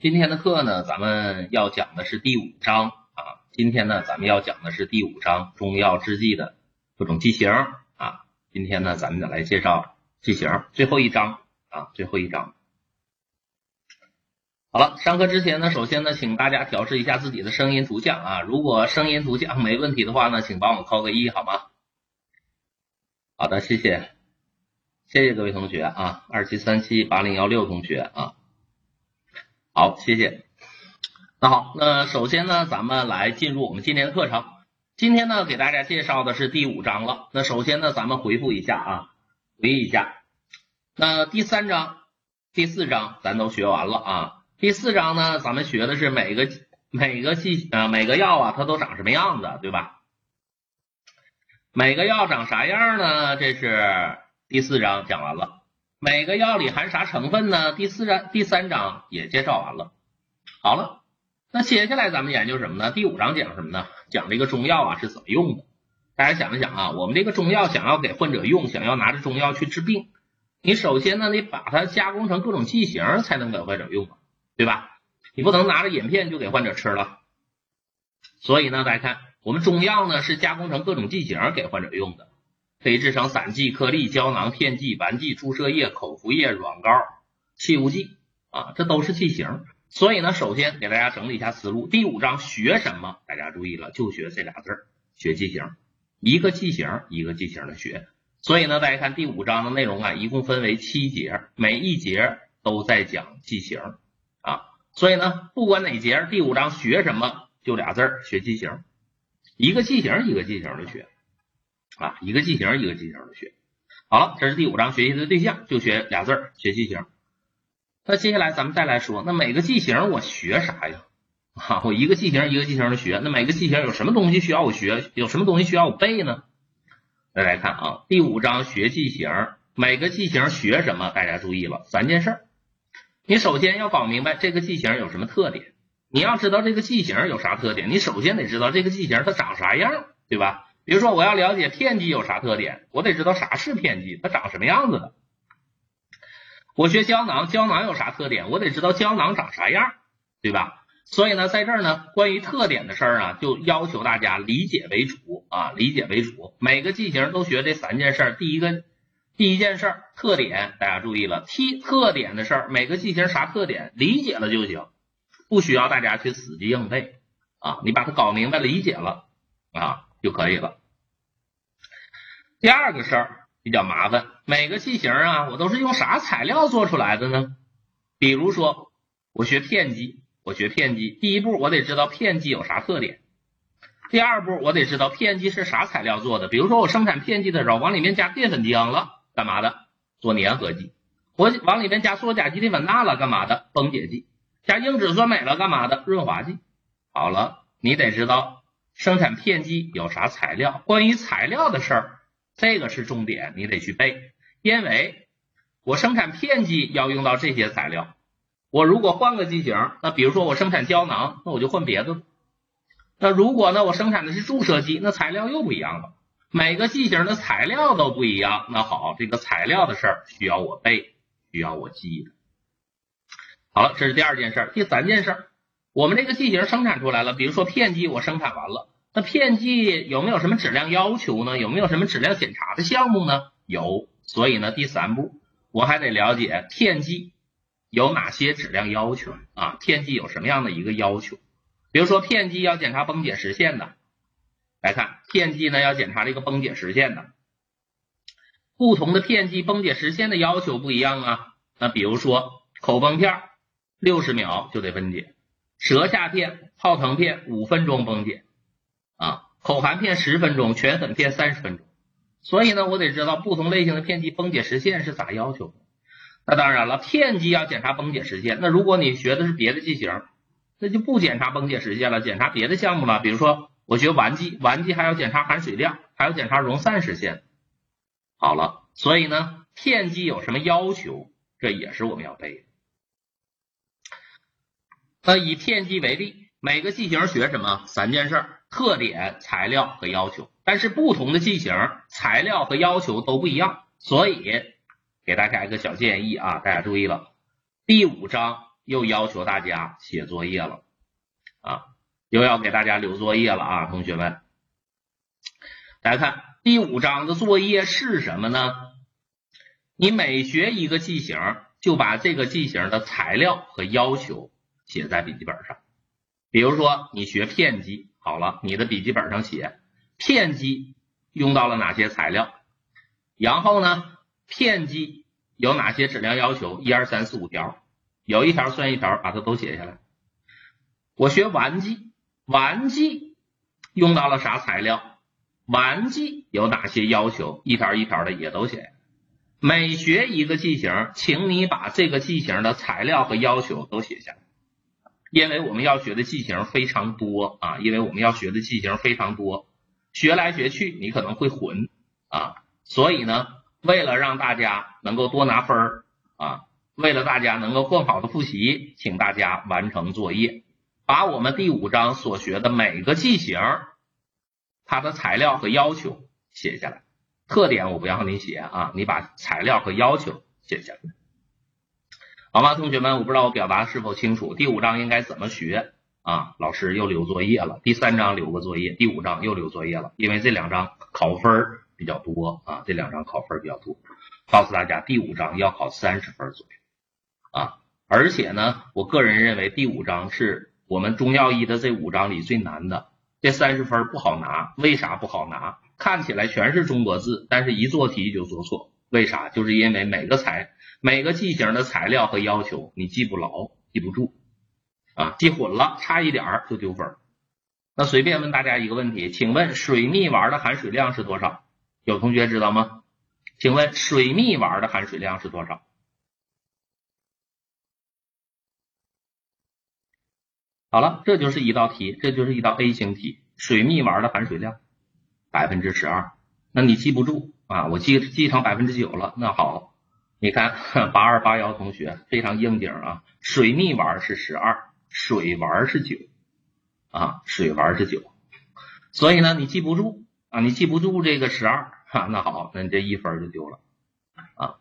今天的课呢，咱们要讲的是第五章啊。今天呢，咱们要讲的是第五章中药制剂的各种剂型啊。今天呢，咱们再来介绍剂型，最后一章啊，最后一章。好了，上课之前呢，首先呢，请大家调试一下自己的声音图像啊。如果声音图像没问题的话呢，请帮我扣个一好吗？好的，谢谢，谢谢各位同学啊，二七三七八零幺六同学啊。好，谢谢。那好，那首先呢，咱们来进入我们今天的课程。今天呢，给大家介绍的是第五章了。那首先呢，咱们回复一下啊，回忆一下。那第三章、第四章咱都学完了啊。第四章呢，咱们学的是每个每个细啊每个药啊，它都长什么样子，对吧？每个药长啥样呢？这是第四章讲完了。每个药里含啥成分呢？第四章、第三章也介绍完了。好了，那接下来咱们研究什么呢？第五章讲什么呢？讲这个中药啊是怎么用的。大家想一想啊，我们这个中药想要给患者用，想要拿着中药去治病，你首先呢，你把它加工成各种剂型才能给患者用，对吧？你不能拿着饮片就给患者吃了。所以呢，大家看，我们中药呢是加工成各种剂型给患者用的。可以制成散剂、颗粒、胶囊、片剂、丸剂、注射液、口服液、软膏、气雾剂啊，这都是剂型。所以呢，首先给大家整理一下思路。第五章学什么？大家注意了，就学这俩字儿，学剂型。一个剂型一个剂型的学。所以呢，大家看第五章的内容啊，一共分为七节，每一节都在讲剂型啊。所以呢，不管哪节，第五章学什么，就俩字儿，学剂型。一个剂型一个剂型的学。啊，一个剂型一个剂型的学，好了，这是第五章学习的对象，就学俩字儿，学剂型。那接下来咱们再来说，那每个剂型我学啥呀？啊，我一个剂型一个剂型的学，那每个剂型有什么东西需要我学？有什么东西需要我背呢？再来看啊，第五章学剂型，每个剂型学什么？大家注意了，三件事儿。你首先要搞明白这个剂型有什么特点，你要知道这个剂型有啥特点，你首先得知道这个剂型它长啥样，对吧？比如说，我要了解片剂有啥特点，我得知道啥是片剂，它长什么样子的。我学胶囊，胶囊有啥特点，我得知道胶囊长啥样，对吧？所以呢，在这儿呢，关于特点的事儿啊，就要求大家理解为主啊，理解为主。每个剂型都学这三件事儿。第一个，第一件事儿，特点，大家注意了，T 特点的事儿，每个剂型啥特点，理解了就行，不需要大家去死记硬背啊，你把它搞明白、理解了啊。就可以了。第二个事儿比较麻烦，每个器型啊，我都是用啥材料做出来的呢？比如说，我学片剂，我学片剂，第一步我得知道片剂有啥特点。第二步我得知道片剂是啥材料做的。比如说我生产片剂的时候，往里面加淀粉浆了，干嘛的？做粘合剂。我往里面加羧甲基地稳钠了，干嘛的？崩解剂。加硬脂酸镁了，干嘛的？润滑剂。好了，你得知道。生产片剂有啥材料？关于材料的事儿，这个是重点，你得去背。因为我生产片剂要用到这些材料，我如果换个剂型，那比如说我生产胶囊，那我就换别的。那如果呢，我生产的是注射剂，那材料又不一样了。每个剂型的材料都不一样。那好，这个材料的事儿需要我背，需要我记的。好了，这是第二件事。第三件事。我们这个剂型生产出来了，比如说片剂，我生产完了，那片剂有没有什么质量要求呢？有没有什么质量检查的项目呢？有，所以呢，第三步我还得了解片剂有哪些质量要求啊？片剂有什么样的一个要求？比如说片剂要检查崩解实现的，来看片剂呢要检查这个崩解实现的，不同的片剂崩解实现的要求不一样啊。那比如说口崩片，六十秒就得分解。舌下片、泡腾片五分钟崩解啊，口含片十分钟，全粉片三十分钟。所以呢，我得知道不同类型的片剂崩解时限是咋要求的。那当然了，片剂要检查崩解时限。那如果你学的是别的剂型，那就不检查崩解时限了，检查别的项目了。比如说我学丸剂，丸剂还要检查含水量，还要检查溶散时限。好了，所以呢，片剂有什么要求，这也是我们要背的。那以片剂为例，每个剂型学什么？三件事儿：特点、材料和要求。但是不同的剂型，材料和要求都不一样。所以给大家一个小建议啊，大家注意了，第五章又要求大家写作业了啊，又要给大家留作业了啊，同学们，大家看第五章的作业是什么呢？你每学一个句型，就把这个句型的材料和要求写在笔记本上。比如说你学片机，好了，你的笔记本上写片机用到了哪些材料，然后呢，片机有哪些质量要求，一二三四五条，有一条算一条，把它都写下来。我学玩机，玩机用到了啥材料，玩机有哪些要求，一条一条的也都写。每学一个剂型，请你把这个剂型的材料和要求都写下来，因为我们要学的句型非常多啊，因为我们要学的句型非常多，学来学去你可能会混啊，所以呢，为了让大家能够多拿分儿啊，为了大家能够更好的复习，请大家完成作业，把我们第五章所学的每个句型，它的材料和要求写下来。特点我不要你写啊，你把材料和要求写下来，好吗？同学们，我不知道我表达是否清楚。第五章应该怎么学啊？老师又留作业了。第三章留个作业，第五章又留作业了，因为这两章考分比较多啊，这两章考分比较多。告诉大家，第五章要考三十分左右啊，而且呢，我个人认为第五章是我们中药一的这五章里最难的，这三十分不好拿。为啥不好拿？看起来全是中国字，但是一做题就做错，为啥？就是因为每个材每个剂型的材料和要求你记不牢，记不住啊，记混了，差一点儿就丢分。那随便问大家一个问题，请问水蜜丸的含水量是多少？有同学知道吗？请问水蜜丸的含水量是多少？好了，这就是一道题，这就是一道 A 型题，水蜜丸的含水量。百分之十二，那你记不住啊？我记记成百分之九了。那好，你看八二八幺同学非常应景啊。水蜜丸是十二，水丸是九啊，水丸是九。所以呢，你记不住啊，你记不住这个十二哈。那好，那你这一分就丢了啊。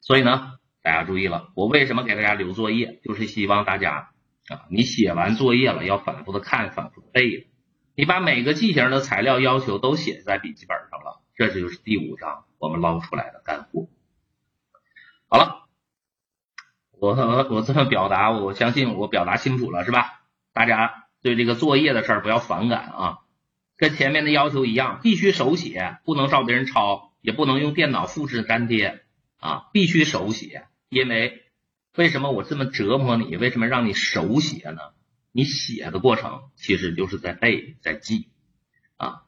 所以呢，大家注意了，我为什么给大家留作业，就是希望大家啊，你写完作业了要反复的看，反复的背。你把每个句型的材料要求都写在笔记本上了，这就是第五章我们捞出来的干货。好了，我我这么表达，我相信我表达清楚了，是吧？大家对这个作业的事儿不要反感啊，跟前面的要求一样，必须手写，不能照别人抄，也不能用电脑复制粘贴啊，必须手写。因为为什么我这么折磨你？为什么让你手写呢？你写的过程其实就是在背，在记啊。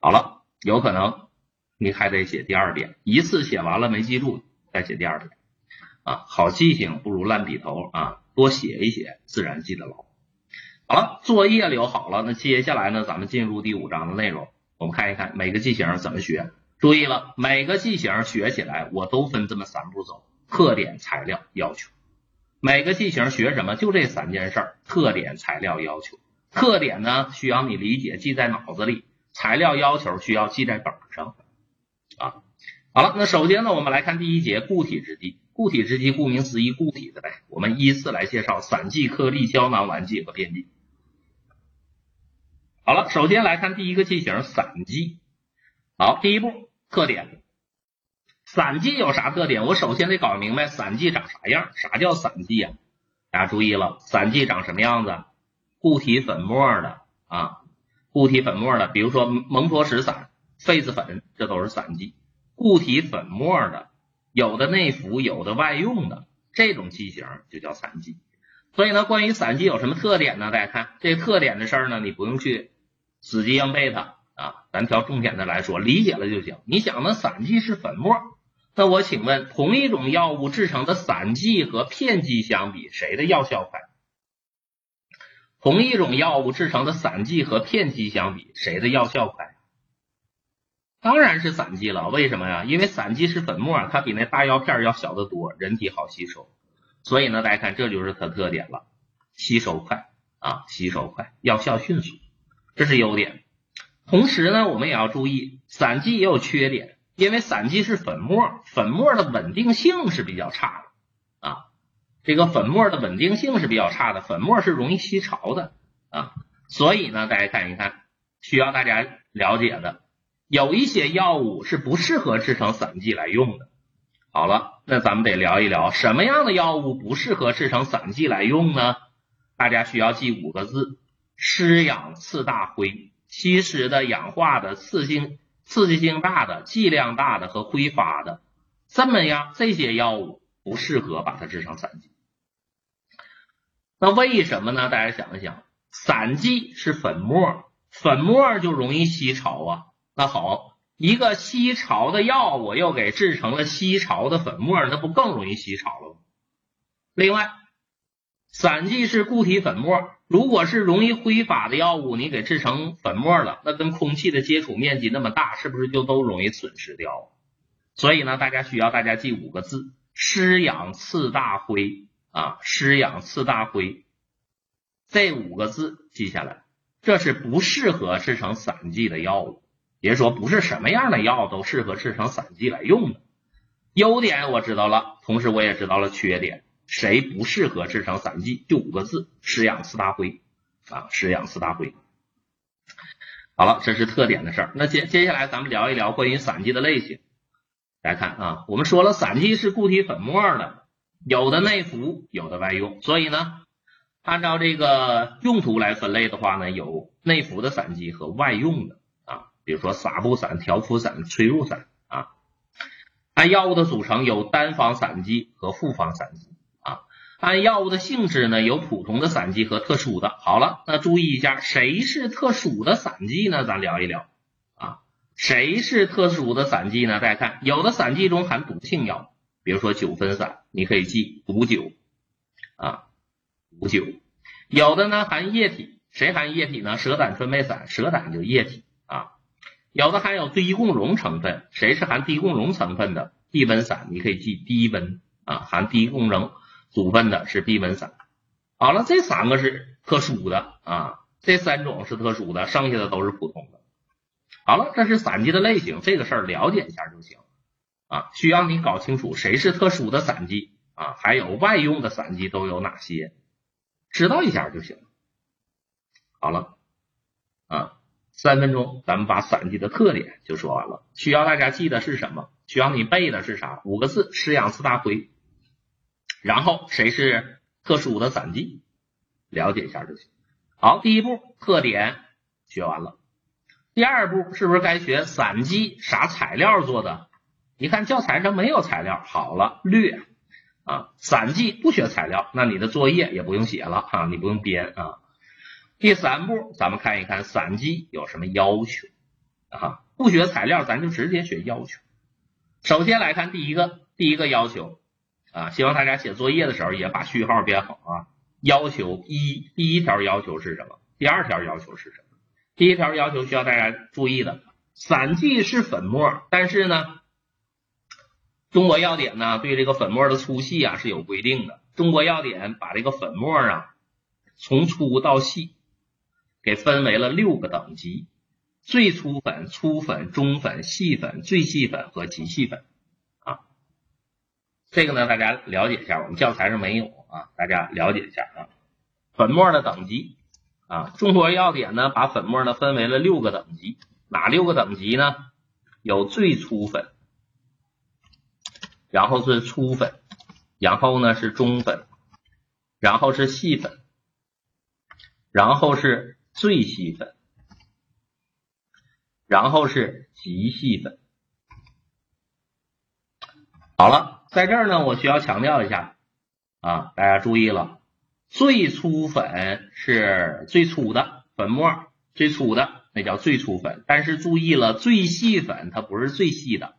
好了，有可能你还得写第二遍，一次写完了没记住，再写第二遍啊。好记性不如烂笔头啊，多写一写，自然记得牢。好了，作业留好了，那接下来呢，咱们进入第五章的内容，我们看一看每个句型怎么学。注意了，每个句型学起来我都分这么三步走：特点、材料、要求。每个句型学什么？就这三件事儿：特点、材料、要求。特点呢，需要你理解，记在脑子里；材料要求需要记在本上。好了，那首先呢，我们来看第一节固体制剂。固体制剂顾名思义，固体的呗。我们依次来介绍散剂、颗粒、胶囊、丸剂和片剂。好了，首先来看第一个剂型散剂。好，第一步特点。散剂有啥特点？我首先得搞明白散剂长啥样。啥叫散剂呀？大家注意了，散剂长什么样子？固体粉末的啊，固体粉末的，比如说蒙脱石散、痱子粉，这都是散剂。固体粉末的，有的内服，有的外用的，这种剂型就叫散剂。所以呢，关于散剂有什么特点呢？大家看这特点的事儿呢，你不用去死记硬背它啊，咱挑重点的来说，理解了就行。你想，那散剂是粉末。那我请问，同一种药物制成的散剂和片剂相比，谁的药效快？同一种药物制成的散剂和片剂相比，谁的药效快？当然是散剂了。为什么呀？因为散剂是粉末，它比那大药片要小得多，人体好吸收。所以呢，大家看，这就是它特点了，吸收快啊，吸收快，药效迅速，这是优点。同时呢，我们也要注意，散剂也有缺点。因为散剂是粉末，粉末的稳定性是比较差的啊。这个粉末的稳定性是比较差的，粉末是容易吸潮的啊。所以呢，大家看一看，需要大家了解的，有一些药物是不适合制成散剂来用的。好了，那咱们得聊一聊什么样的药物不适合制成散剂来用呢？大家需要记五个字：湿氧次大灰，吸湿的、氧化的、刺性刺激性大的、剂量大的和挥发的，这么样这些药物不适合把它制成散剂。那为什么呢？大家想一想，散剂是粉末，粉末就容易吸潮啊。那好。一个吸潮的药，我又给制成了吸潮的粉末，那不更容易吸潮了吗？另外，散剂是固体粉末，如果是容易挥发的药物，你给制成粉末了，那跟空气的接触面积那么大，是不是就都容易损失掉？所以呢，大家需要大家记五个字：湿氧次大灰啊，湿氧次大灰，这五个字记下来，这是不适合制成散剂的药物。别说不是什么样的药都适合制成散剂来用的，优点我知道了，同时我也知道了缺点。谁不适合制成散剂？就五个字：湿氧次大灰啊，湿氧次大灰。好了，这是特点的事儿。那接接下来咱们聊一聊关于散剂的类型。大家看啊，我们说了，散剂是固体粉末的，有的内服，有的外用。所以呢，按照这个用途来分类的话呢，有内服的散剂和外用的。比如说撒布散、调肤散、催乳散啊，按药物的组成有单方散剂和复方散剂啊，按药物的性质呢有普通的散剂和特殊的。好了，那注意一下，谁是特殊的散剂呢？咱聊一聊啊，谁是特殊的散剂呢？大家看，有的散剂中含毒性药，比如说九分散，你可以记毒酒啊，毒酒。有的呢含液体，谁含液体呢？蛇胆川贝散，蛇胆就液体啊。有的含有低共溶成分，谁是含低共溶成分的？低温散，你可以记低温啊，含低共溶组分的是低温散。好了，这三个是特殊的啊，这三种是特殊的，剩下的都是普通的。好了，这是散剂的类型，这个事儿了解一下就行啊。需要你搞清楚谁是特殊的散剂啊，还有外用的散剂都有哪些，知道一下就行。好了啊。三分钟，咱们把散剂的特点就说完了。需要大家记的是什么？需要你背的是啥？五个字：湿氧四大灰。然后谁是特殊的散剂？了解一下就行。好，第一步特点学完了。第二步是不是该学散剂啥材料做的？你看教材上没有材料。好了，略啊，散剂不学材料，那你的作业也不用写了啊，你不用编啊。第三步，咱们看一看散剂有什么要求啊？不学材料，咱就直接学要求。首先来看第一个，第一个要求啊，希望大家写作业的时候也把序号编好啊。要求一，第一条要求是什么？第二条要求是什么？第一条要求需要大家注意的，散剂是粉末，但是呢，中国药典呢对这个粉末的粗细啊是有规定的。中国药典把这个粉末啊从粗到细。给分为了六个等级：最粗粉、粗粉、中粉、细粉、最细粉和极细粉。啊，这个呢，大家了解一下，我们教材上没有啊，大家了解一下啊。粉末的等级啊，中国药典呢把粉末呢分为了六个等级，哪六个等级呢？有最粗粉，然后是粗粉，然后呢是中粉，然后是细粉，然后是。最细粉，然后是极细粉。好了，在这儿呢，我需要强调一下啊，大家注意了，最粗粉是最粗的粉末，最粗的那叫最粗粉。但是注意了，最细粉它不是最细的，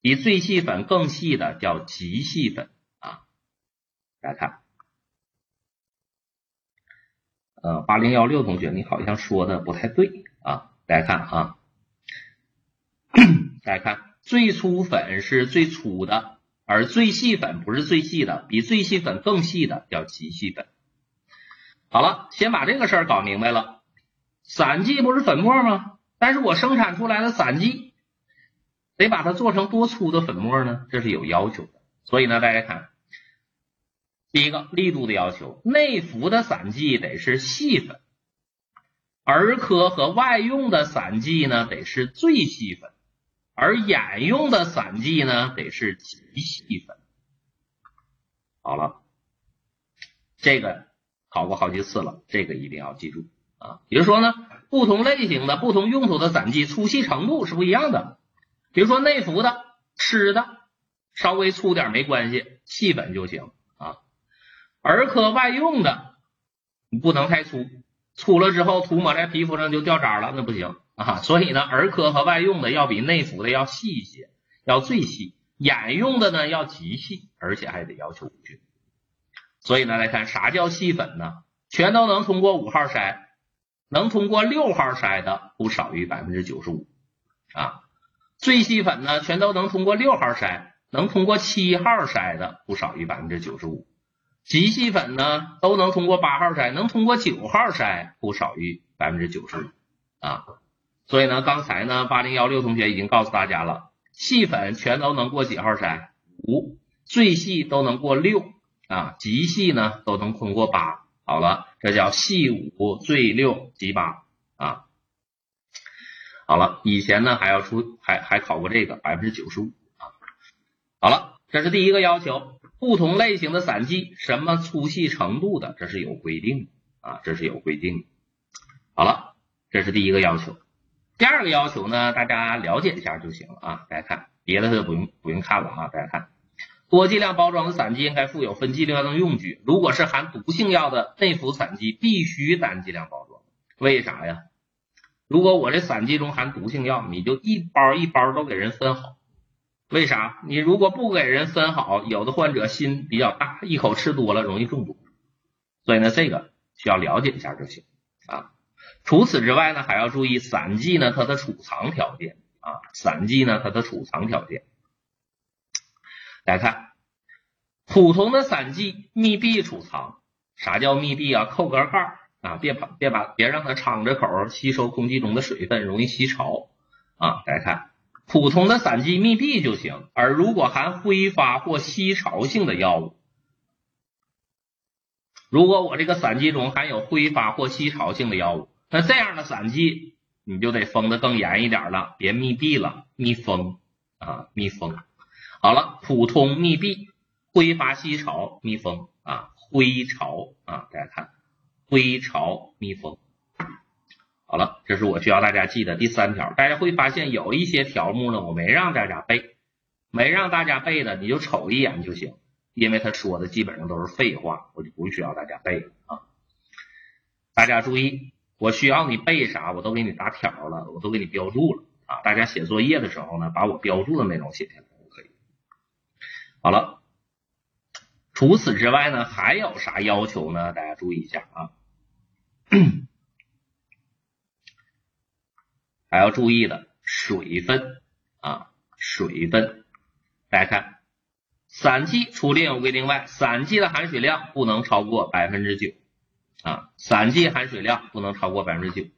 比最细粉更细的叫极细粉啊。大家看。呃，八零幺六同学，你好像说的不太对啊！大家看啊，大家看，最粗粉是最粗的，而最细粉不是最细的，比最细粉更细的叫极细粉。好了，先把这个事儿搞明白了。散剂不是粉末吗？但是我生产出来的散剂得把它做成多粗的粉末呢？这是有要求的。所以呢，大家看，第一个力度的要求，内服的散剂得是细粉，儿科和外用的散剂呢得是最细粉，而眼用的散剂呢得是极细粉。好了，这个考过好几次了，这个一定要记住啊。比如说呢，不同类型的、不同用途的散剂粗细程度是不一样的。比如说内服的、吃的，稍微粗点没关系，细粉就行。儿科外用的，你不能太粗，粗了之后涂抹在皮肤上就掉渣了，那不行啊。所以呢，儿科和外用的要比内服的要细一些，要最细。眼用的呢要极细，而且还得要求无菌。所以呢，来看啥叫细粉呢？全都能通过五号筛，能通过六号筛的不少于百分之九十五啊。最细粉呢，全都能通过六号筛，能通过七号筛的不少于百分之九十五。极细粉呢，都能通过八号筛，能通过九号筛不少于百分之九十五啊。所以呢，刚才呢，八零幺六同学已经告诉大家了，细粉全都能过几号筛？五，最细都能过六啊，极细呢都能通过八。好了，这叫细五最六极八啊。好了，以前呢还要出还还考过这个百分之九十五啊。好了，这是第一个要求。不同类型的散剂，什么粗细程度的，这是有规定的啊，这是有规定的。好了，这是第一个要求。第二个要求呢，大家了解一下就行了啊。大家看，别的就不用不用看了啊。大家看，多剂量包装的散剂应该附有分剂量用具。如果是含毒性药的内服散剂，必须单剂量包装。为啥呀？如果我这散剂中含毒性药，你就一包一包都给人分好。为啥？你如果不给人分好，有的患者心比较大，一口吃多了容易中毒。所以呢，这个需要了解一下就行啊。除此之外呢，还要注意散剂呢它的储藏条件啊，散剂呢它的储藏条件。来看，普通的散剂密闭储藏，啥叫密闭啊？扣格盖啊，别把别把别让它敞着口吸收空气中的水分，容易吸潮啊。来看。普通的散剂密闭就行，而如果含挥发或吸潮性的药物，如果我这个散剂中含有挥发或吸潮性的药物，那这样的散剂你就得封的更严一点了，别密闭了，密封啊，密封。好了，普通密闭，挥发吸潮密封啊，挥潮啊，大家看，挥潮密封。好了，这是我需要大家记的第三条。大家会发现有一些条目呢，我没让大家背，没让大家背的，你就瞅一眼就行，因为他说的基本上都是废话，我就不需要大家背了啊。大家注意，我需要你背啥，我都给你打条了，我都给你标注了啊。大家写作业的时候呢，把我标注的内容写下来就可以。好了，除此之外呢，还有啥要求呢？大家注意一下啊。还要注意的水分啊，水分，大家看，散剂除另有规定外，散剂的含水量不能超过百分之九啊，散剂含水量不能超过百分之九。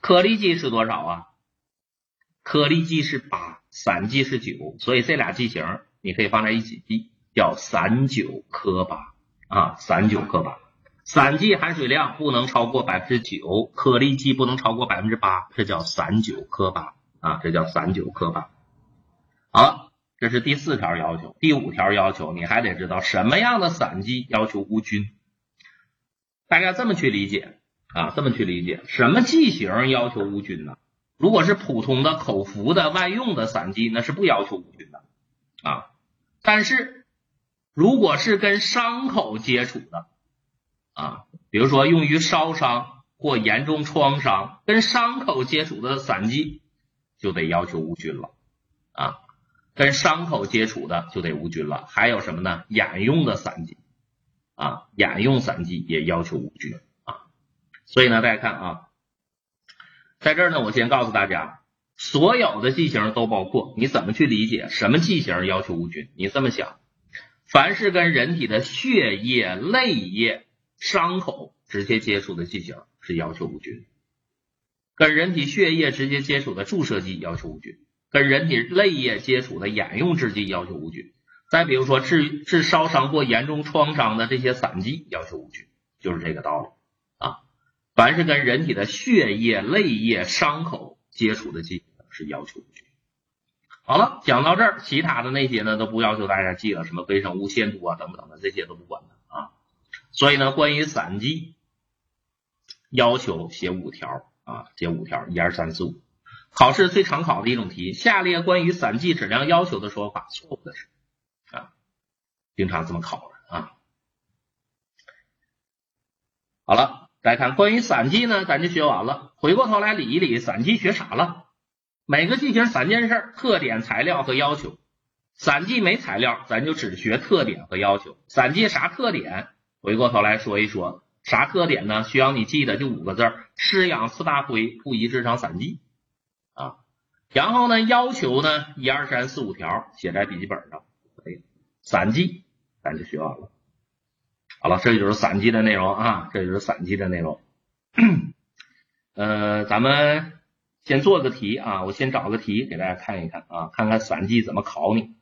颗粒剂是多少啊？颗粒剂是八，散剂是九，所以这俩剂型你可以放在一起记，叫散九颗八啊，散九颗八。散剂含水量不能超过百分之九，颗粒剂不能超过百分之八，这叫散九颗八啊，这叫散九颗八。好了，这是第四条要求。第五条要求，你还得知道什么样的散剂要求无菌。大家这么去理解啊，这么去理解，什么剂型要求无菌呢？如果是普通的口服的外用的散剂，那是不要求无菌的啊。但是如果是跟伤口接触的，啊，比如说用于烧伤或严重创伤，跟伤口接触的散剂就得要求无菌了啊，跟伤口接触的就得无菌了。还有什么呢？眼用的散剂啊，眼用散剂也要求无菌啊。所以呢，大家看啊，在这儿呢，我先告诉大家，所有的剂型都包括。你怎么去理解什么剂型要求无菌？你这么想，凡是跟人体的血液、泪液。伤口直接接触的剂型是要求无菌，跟人体血液直接接触的注射剂要求无菌，跟人体泪液接触的眼用制剂要求无菌。再比如说治治烧伤或严重创伤的这些散剂，要求无菌，就是这个道理啊。凡是跟人体的血液、泪液、伤口接触的剂是要求无菌。好了，讲到这儿，其他的那些呢都不要求大家记了，什么微生物限度啊等等的这些都不管。所以呢，关于散剂，要求写五条啊，写五条，一二三四五。考试最常考的一种题，下列关于散剂质量要求的说法错误的是啊，经常这么考的啊。好了，大家看关于散剂呢，咱就学完了。回过头来理一理，散剂学啥了？每个剂型三件事：特点、材料和要求。散剂没材料，咱就只学特点和要求。散剂啥特点？回过头来说一说，啥特点呢？需要你记得就五个字：湿氧次大灰不宜智商散剂啊。然后呢，要求呢，一二三四五条写在笔记本上。哎，散剂咱就学完了。好了，这就是散剂的内容啊，这就是散剂的内容。呃，咱们。先做个题啊，我先找个题给大家看一看啊，看看散剂怎么考你。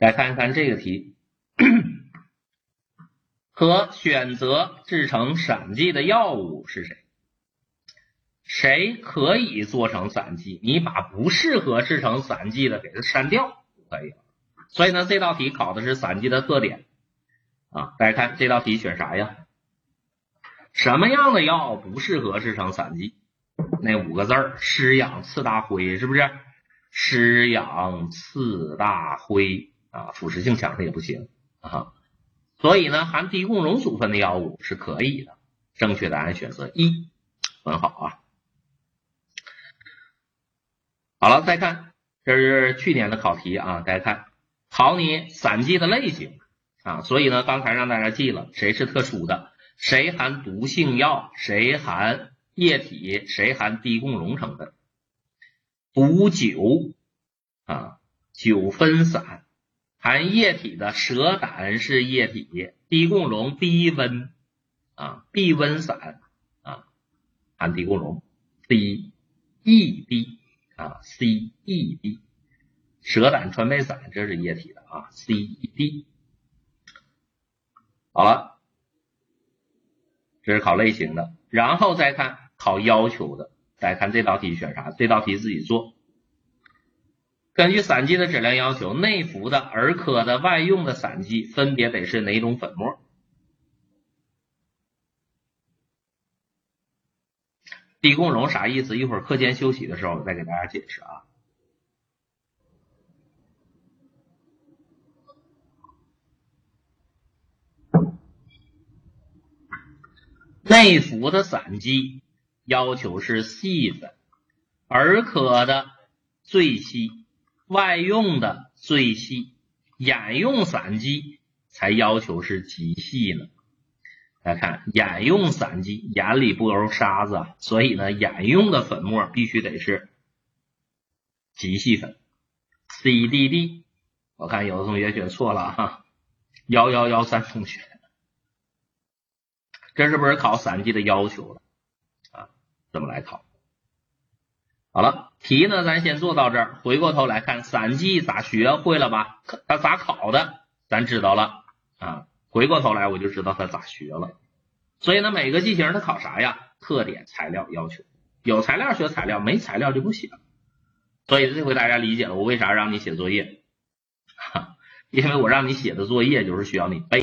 来看一看这个题，和选择制成散剂的药物是谁？谁可以做成散剂？你把不适合制成散剂的给它删掉就可以了。所以呢，这道题考的是散剂的特点啊。大家看这道题选啥呀？什么样的药不适合制成散剂？那五个字儿：湿氧次大灰，是不是？湿氧次大灰啊，腐蚀性强的也不行啊。所以呢，含低共熔组分的药物是可以的。正确答案选择一，很好啊。好了，再看，这是去年的考题啊。大家看，考你散剂的类型啊。所以呢，刚才让大家记了，谁是特殊的？谁含毒性药？谁含液体？谁含低共熔成分？毒酒啊，酒分散，含液体的蛇胆是液体，低共熔低温啊，低温散啊，含低共熔，D E D 啊，C E D，蛇胆川贝散这是液体的啊，C E D，好了。这是考类型的，然后再看考要求的。再看这道题选啥？这道题自己做。根据散剂的质量要求，内服的、儿科的、外用的散剂分别得是哪种粉末？低共熔啥意思？一会儿课间休息的时候再给大家解释啊。内服的散剂要求是细粉，儿科的最细，外用的最细，眼用散剂才要求是极细呢。来看眼用散剂，眼里不揉沙子啊，所以呢，眼用的粉末必须得是极细粉。CDD，我看有的同学选错了哈，幺幺幺三同学。这是不是考散剂的要求了啊？怎么来考？好了，题呢，咱先做到这儿。回过头来看散剂咋学会了吧？它咋考的？咱知道了啊。回过头来我就知道它咋学了。所以呢，每个剂型它考啥呀？特点、材料要求。有材料学材料，没材料就不写。所以这回大家理解了我为啥让你写作业？哈，因为我让你写的作业就是需要你背。